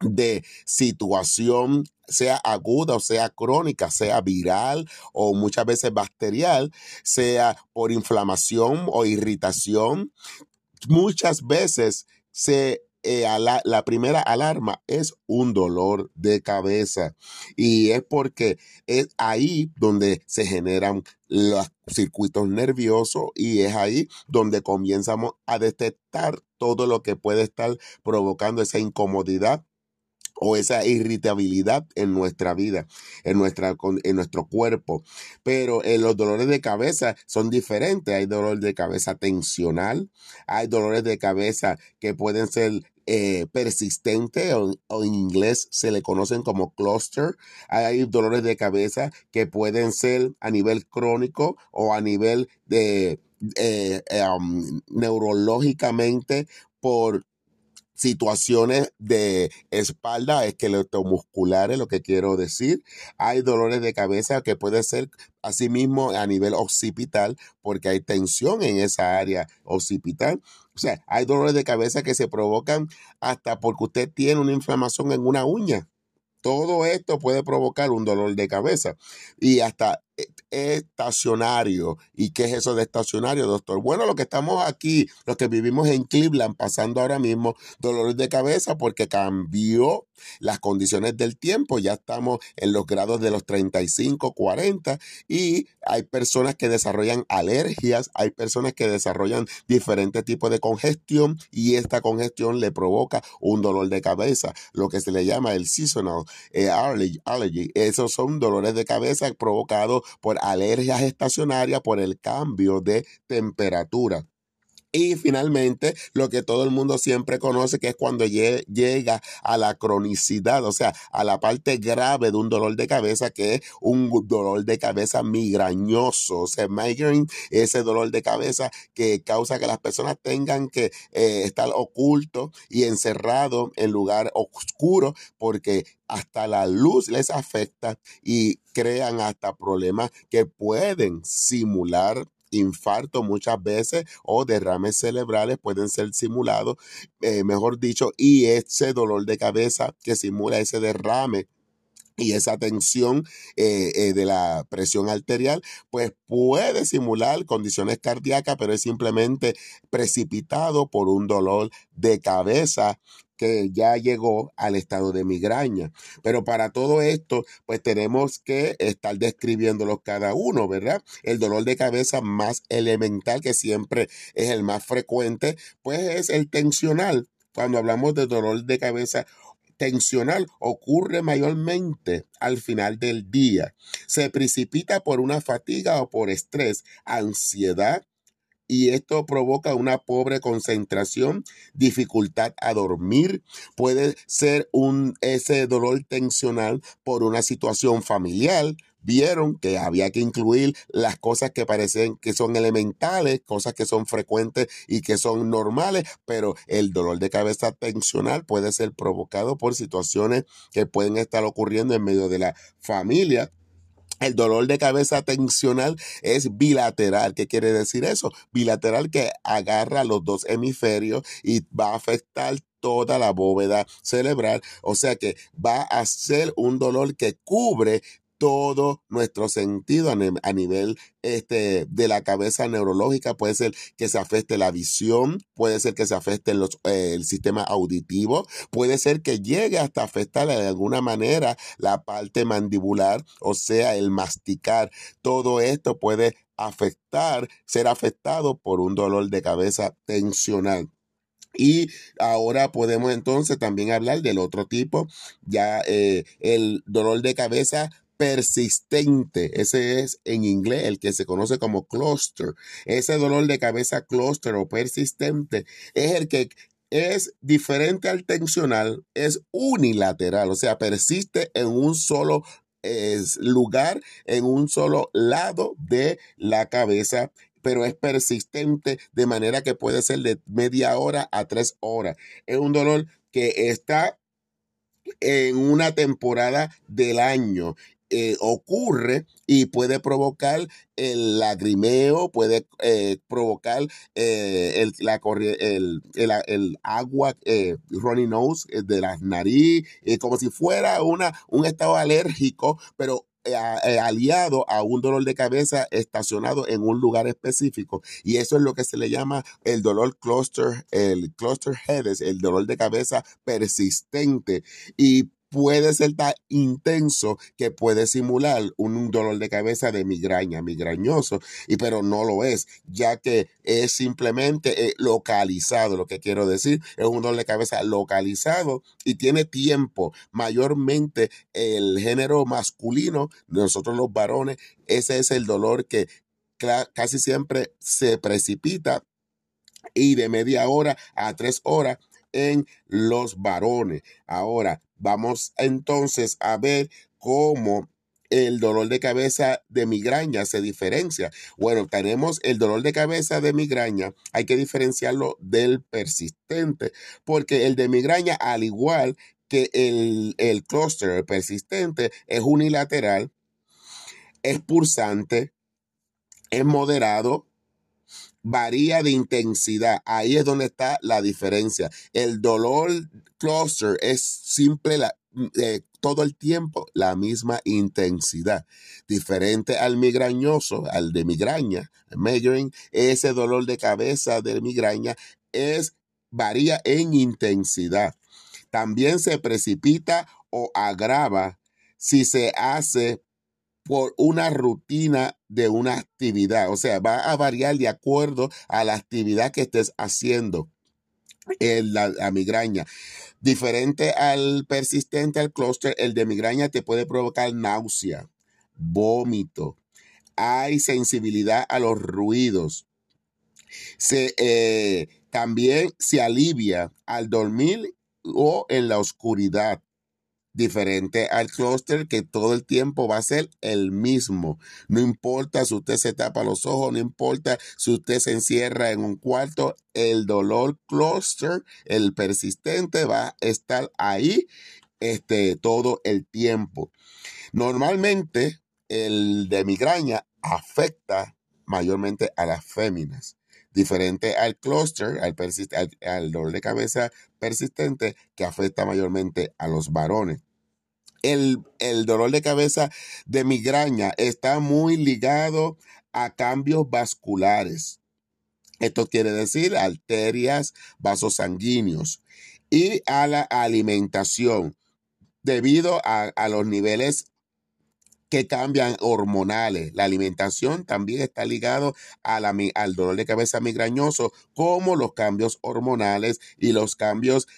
Speaker 1: de situación sea aguda o sea crónica, sea viral o muchas veces bacterial, sea por inflamación o irritación, muchas veces se eh, la primera alarma es un dolor de cabeza. Y es porque es ahí donde se generan los circuitos nerviosos y es ahí donde comenzamos a detectar todo lo que puede estar provocando esa incomodidad o esa irritabilidad en nuestra vida, en, nuestra, en nuestro cuerpo. Pero eh, los dolores de cabeza son diferentes. Hay dolor de cabeza tensional, hay dolores de cabeza que pueden ser eh, persistentes o, en inglés se le conocen como cluster. Hay dolores de cabeza que pueden ser a nivel crónico o a nivel de eh, um, neurológicamente por situaciones de espalda, esqueletomusculares, lo que quiero decir. Hay dolores de cabeza que puede ser asimismo a nivel occipital porque hay tensión en esa área occipital. O sea, hay dolores de cabeza que se provocan hasta porque usted tiene una inflamación en una uña. Todo esto puede provocar un dolor de cabeza y hasta estacionario. ¿Y qué es eso de estacionario, doctor? Bueno, lo que estamos aquí, los que vivimos en Cleveland, pasando ahora mismo dolores de cabeza porque cambió las condiciones del tiempo. Ya estamos en los grados de los 35, 40 y hay personas que desarrollan alergias, hay personas que desarrollan diferentes tipos de congestión y esta congestión le provoca un dolor de cabeza, lo que se le llama el seasonal eh, allergy. Esos son dolores de cabeza provocados por alergias estacionarias por el cambio de temperatura. Y finalmente, lo que todo el mundo siempre conoce, que es cuando llega a la cronicidad, o sea, a la parte grave de un dolor de cabeza, que es un dolor de cabeza migrañoso. O sea, migraine, ese dolor de cabeza que causa que las personas tengan que eh, estar ocultos y encerrados en lugar oscuro, porque hasta la luz les afecta y crean hasta problemas que pueden simular infarto muchas veces o derrames cerebrales pueden ser simulados, eh, mejor dicho, y ese dolor de cabeza que simula ese derrame y esa tensión eh, eh, de la presión arterial, pues puede simular condiciones cardíacas, pero es simplemente precipitado por un dolor de cabeza que ya llegó al estado de migraña. Pero para todo esto, pues tenemos que estar describiéndolos cada uno, ¿verdad? El dolor de cabeza más elemental, que siempre es el más frecuente, pues es el tensional. Cuando hablamos de dolor de cabeza tensional ocurre mayormente al final del día. Se precipita por una fatiga o por estrés, ansiedad, y esto provoca una pobre concentración, dificultad a dormir, puede ser un ese dolor tensional por una situación familiar, vieron que había que incluir las cosas que parecen que son elementales, cosas que son frecuentes y que son normales, pero el dolor de cabeza tensional puede ser provocado por situaciones que pueden estar ocurriendo en medio de la familia el dolor de cabeza tensional es bilateral. ¿Qué quiere decir eso? Bilateral que agarra los dos hemisferios y va a afectar toda la bóveda cerebral. O sea que va a ser un dolor que cubre todo nuestro sentido a, nivel este, de la cabeza neurológica. Puede ser que se afecte la visión, puede ser que se afecte eh, el sistema auditivo, puede ser que llegue hasta afectar de alguna manera la parte mandibular, o sea, el masticar. Todo esto puede afectar, ser afectado por un dolor de cabeza tensional. Y ahora podemos entonces también hablar del otro tipo, ya eh, el dolor de cabeza persistente. Ese es en inglés el que se conoce como cluster. Ese dolor de cabeza cluster o persistente es el que es diferente al tensional, es unilateral, o sea, persiste en un solo lugar, en un solo lado de la cabeza pero es persistente de manera que puede ser de media hora a tres horas. Es un dolor que está en una temporada del año eh, ocurre y puede provocar el lagrimeo, puede eh, provocar eh, el, la el, el, agua running nose de la nariz, como si fuera una, un estado alérgico, pero aliado a un dolor de cabeza estacionado en un lugar específico. Y eso es lo que se le llama el dolor cluster, el cluster headache, el dolor de cabeza persistente. Y puede ser tan intenso que puede simular un, dolor de cabeza de migraña, migrañoso, y pero no lo es, ya que es simplemente eh, localizado, lo que quiero decir, es un dolor de cabeza localizado y tiene tiempo, mayormente el género masculino, nosotros los varones, ese es el dolor que casi siempre se precipita y de media hora a tres horas en los varones. Ahora, vamos entonces a ver cómo el dolor de cabeza de migraña se diferencia. Bueno, tenemos el dolor de cabeza de migraña, hay que diferenciarlo del persistente, porque el de migraña, al igual que el, el clúster persistente, es unilateral, es pulsante, es moderado, varía de intensidad. Ahí es donde está la diferencia. El dolor cluster es simple la, eh, todo el tiempo la misma intensidad. Diferente al migrañoso, al de migraña, migraine, ese dolor de cabeza de migraña es varía en intensidad. También se precipita o agrava si se hace por una rutina de una actividad. O sea, va a variar de acuerdo a la actividad que estés haciendo. en la, migraña. Diferente al persistente, al clúster, el de migraña te puede provocar náusea, vómito. Hay sensibilidad a los ruidos. Se, eh, también se alivia al dormir o en la oscuridad diferente al clúster que todo el tiempo va a ser el mismo. No importa si usted se tapa los ojos, no importa si usted se encierra en un cuarto, el dolor clúster, el persistente, va a estar ahí este, todo el tiempo. Normalmente el de migraña afecta mayormente a las féminas diferente al clúster, al, al, dolor de cabeza persistente, que afecta mayormente a los varones. El, dolor de cabeza de migraña está muy ligado a cambios vasculares. Esto quiere decir arterias, vasos sanguíneos y a la alimentación debido a, los niveles que cambian hormonales. La alimentación también está ligado a la, al dolor de cabeza migrañoso, como los cambios hormonales y los cambios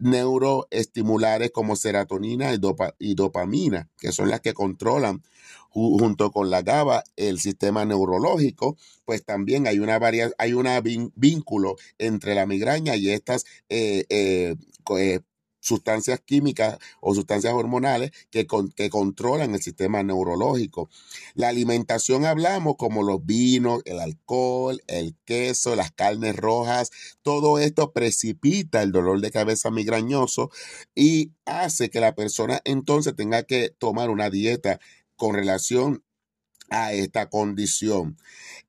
Speaker 1: neuroestimulares como serotonina y, dopamina, que son las que controlan junto con la GABA el sistema neurológico, pues también hay una hay un vínculo entre la migraña y estas eh, eh, sustancias químicas o sustancias hormonales que, que controlan el sistema neurológico. La alimentación hablamos como los vinos, el alcohol, el queso, las carnes rojas, todo esto precipita el dolor de cabeza migrañoso y hace que la persona entonces tenga que tomar una dieta con relación a esta condición.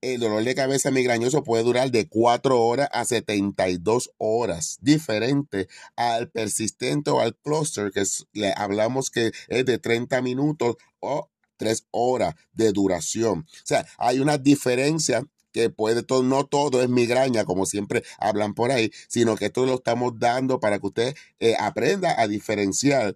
Speaker 1: El dolor de cabeza migrañoso puede durar de 4 horas a 72 horas, diferente al persistente o al cluster, que le hablamos que es de 30 minutos o 3 horas de duración. O sea, hay una diferencia que puede todo, no todo es migraña, como siempre hablan por ahí, sino que esto lo estamos dando para que usted eh, aprenda a diferenciar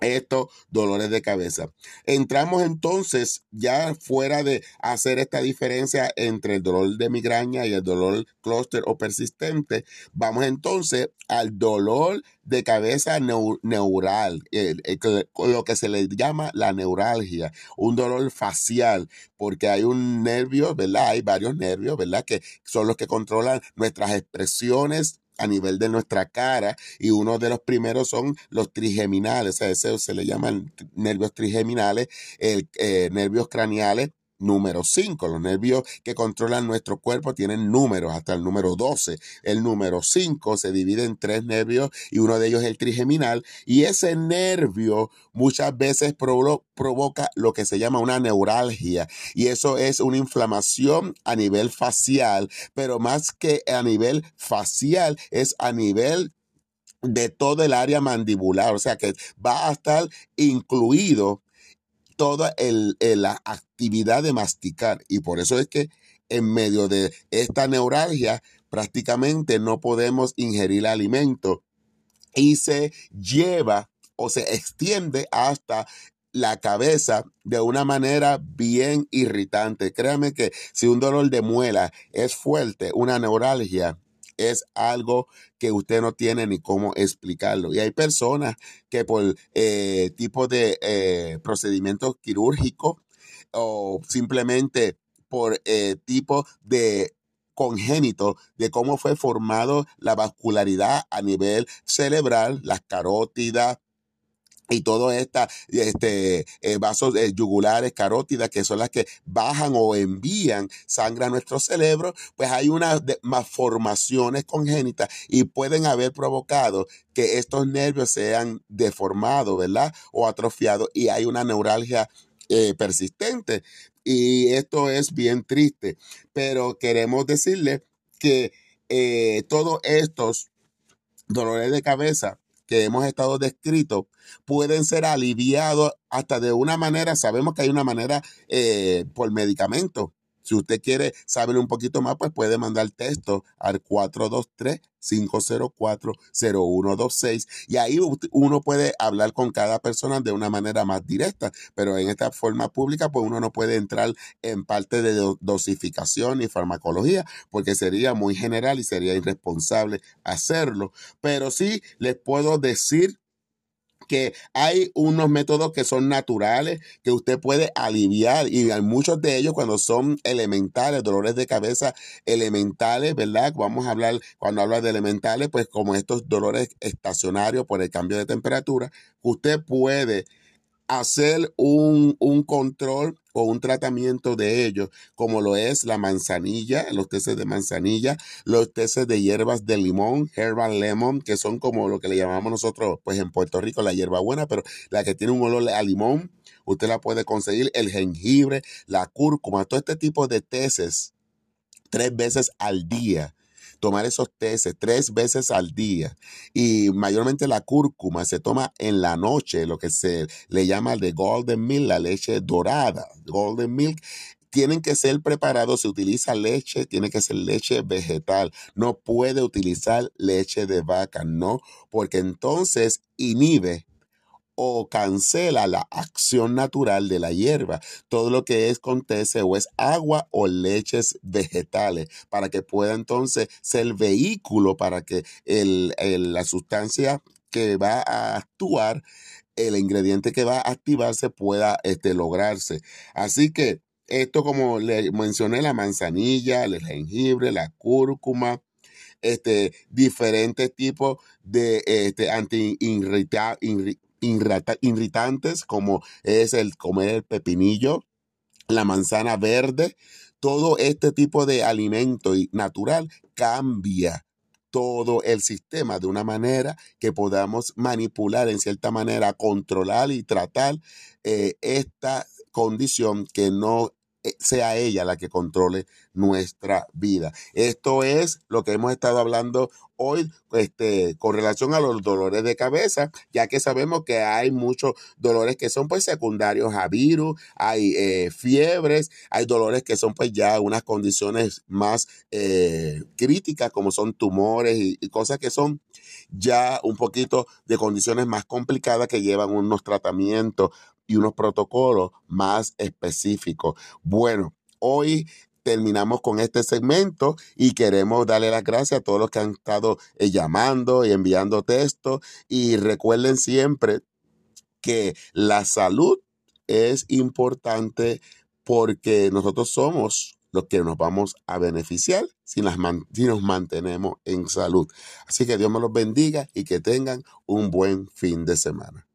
Speaker 1: estos dolores de cabeza. Entramos entonces ya fuera de hacer esta diferencia entre el dolor de migraña y el dolor clúster o persistente. Vamos entonces al dolor de cabeza neural, lo que se le llama la neuralgia, un dolor facial, porque hay un nervio, ¿verdad? Hay varios nervios, ¿verdad? Que son los que controlan nuestras expresiones a nivel de nuestra cara y uno de los primeros son los trigeminales, o sea, ese se le llaman nervios trigeminales, el, eh, nervios craneales número 5. Los nervios que controlan nuestro cuerpo tienen números hasta el número 12. El número 5 se divide en tres nervios y uno de ellos es el trigeminal y ese nervio muchas veces provoca lo que se llama una neuralgia y eso es una inflamación a nivel facial, pero más que a nivel facial es a nivel de todo el área mandibular, o sea que va a estar incluido toda la actividad de masticar. Y por eso es que en medio de esta neuralgia prácticamente no podemos ingerir alimento y se lleva o se extiende hasta la cabeza de una manera bien irritante. Créame que si un dolor de muela es fuerte, una neuralgia, es algo que usted no tiene ni cómo explicarlo. Y hay personas que por eh, tipo de eh, procedimiento quirúrgico o simplemente por eh, tipo de congénito de cómo fue formado la vascularidad a nivel cerebral, las carótidas, y todo esta este, eh, vasos eh, yugulares, carótidas, que son las que bajan o envían sangre a nuestro cerebro, pues hay unas malformaciones congénitas y pueden haber provocado que estos nervios sean deformados, ¿verdad? O atrofiados y hay una neuralgia eh, persistente. Y esto es bien triste, pero queremos decirle que todos estos dolores de cabeza que hemos estado descritos pueden ser aliviados hasta de una manera, sabemos que hay una manera eh, por medicamento. Si usted quiere saber un poquito más, pues puede mandar texto al 423-504-0126 y ahí uno puede hablar con cada persona de una manera más directa, pero en esta forma pública, pues uno no puede entrar en parte de dosificación y farmacología, porque sería muy general y sería irresponsable hacerlo. Pero sí les puedo decir que hay unos métodos que son naturales, que usted puede aliviar y hay muchos de ellos cuando son elementales, dolores de cabeza elementales, ¿verdad? Vamos a hablar, cuando habla de elementales, pues como estos dolores estacionarios por el cambio de temperatura, usted puede hacer un, un control o un tratamiento de ellos, como lo es la manzanilla, los teces de manzanilla, los teces de hierbas de limón, herbal lemon, que son como lo que le llamamos nosotros, pues en Puerto Rico, la hierba buena, pero la que tiene un olor a limón, usted la puede conseguir, el jengibre, la cúrcuma, todo este tipo de teces tres veces al día tomar esos teces tres veces al día y mayormente la cúrcuma se toma en la noche, lo que se le llama de golden milk, la leche dorada, golden milk tienen que ser preparados. Si utiliza leche, tiene que ser leche vegetal. No puede utilizar leche de vaca, no, porque entonces inhibe o cancela la acción natural de la hierba. Todo lo que es con o es agua o leches vegetales para que pueda entonces ser vehículo para que el, la sustancia que va a actuar, el ingrediente que va a activarse pueda este, lograrse. Así que esto como le mencioné, la manzanilla, el jengibre, la cúrcuma, este, diferentes tipos de este, anti irritantes como es el comer el pepinillo, la manzana verde, todo este tipo de alimento natural cambia todo el sistema de una manera que podamos manipular en cierta manera, controlar y tratar eh, esta condición que no sea ella la que controle nuestra vida. Esto es lo que hemos estado hablando hoy este, con relación a los dolores de cabeza, ya que sabemos que hay muchos dolores que son pues secundarios a virus, hay eh, fiebres, hay dolores que son pues ya unas condiciones más eh, críticas como son tumores y cosas que son ya un poquito de condiciones más complicadas que llevan unos tratamientos y unos protocolos más específicos. Bueno, hoy terminamos con este segmento y queremos darle las gracias a todos los que han estado eh, llamando y enviando textos y recuerden siempre que la salud es importante porque nosotros somos los que nos vamos a beneficiar si, las si nos mantenemos en salud. Así que Dios me los bendiga y que tengan un buen fin de semana.